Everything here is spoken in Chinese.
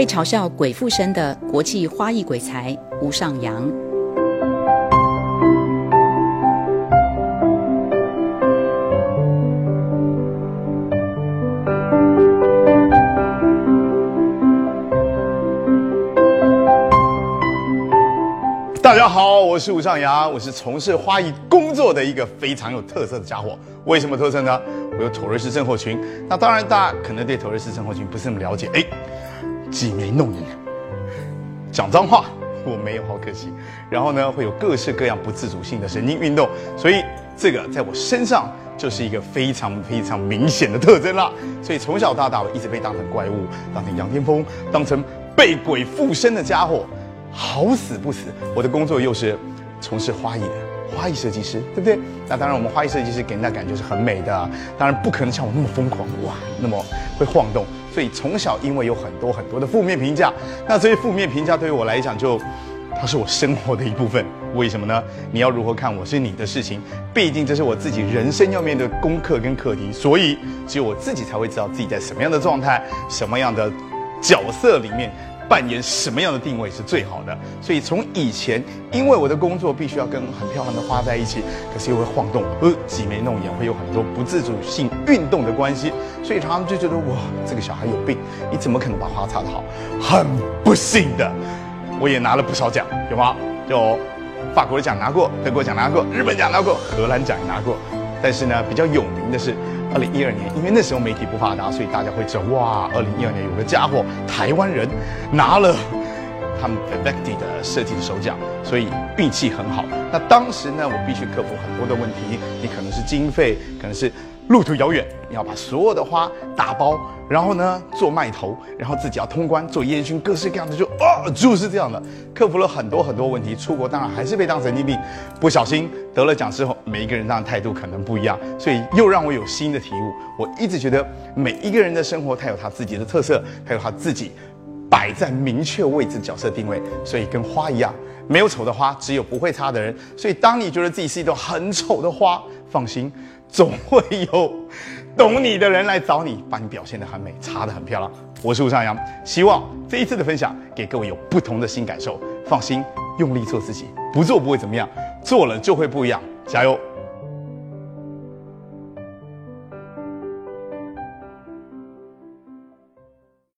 被嘲笑鬼附身的国际花艺鬼才吴尚阳。大家好，我是吴尚阳，我是从事花艺工作的一个非常有特色的家伙。为什么特色呢？我有妥瑞氏症候群。那当然，大家可能对妥瑞氏症候群不是那么了解。哎，挤眉弄眼，讲脏话，我没有，好可惜。然后呢，会有各式各样不自主性的神经运动，所以这个在我身上就是一个非常非常明显的特征啦。所以从小到大，我一直被当成怪物，当成杨天风，当成被鬼附身的家伙。好死不死，我的工作又是从事花艺的花艺设计师，对不对？那当然，我们花艺设计师给人的感觉是很美的，当然不可能像我那么疯狂哇，那么会晃动。所以从小因为有很多很多的负面评价，那这些负面评价对于我来讲，就它是我生活的一部分。为什么呢？你要如何看我是你的事情，毕竟这是我自己人生要面对功课跟课题，所以只有我自己才会知道自己在什么样的状态，什么样的角色里面。扮演什么样的定位是最好的？所以从以前，因为我的工作必须要跟很漂亮的花在一起，可是又会晃动，呃，挤眉弄眼，会有很多不自主性运动的关系，所以他们就觉得哇，这个小孩有病，你怎么可能把花插得好？很不幸的，我也拿了不少奖，有吗？就法国的奖拿过，德国奖拿过，日本奖拿过，荷兰奖也拿过，但是呢，比较有名的是。二零一二年，因为那时候媒体不发达，所以大家会知道哇，二零一二年有个家伙，台湾人拿了他们 e v e c t i 的设计的手脚，所以运气很好。那当时呢，我必须克服很多的问题，你可能是经费，可能是。路途遥远，你要把所有的花打包，然后呢做卖头，然后自己要通关做烟熏，各式各样的就啊就是这样的，克服了很多很多问题。出国当然还是被当神经病，不小心得了奖之后，每一个人当然态度可能不一样，所以又让我有新的体悟。我一直觉得每一个人的生活，他有他自己的特色，他有他自己摆在明确位置角色定位，所以跟花一样，没有丑的花，只有不会插的人。所以当你觉得自己是一朵很丑的花，放心。总会有懂你的人来找你，把你表现得很美，插得很漂亮。我是吴尚阳，希望这一次的分享给各位有不同的新感受。放心，用力做自己，不做不会怎么样，做了就会不一样。加油！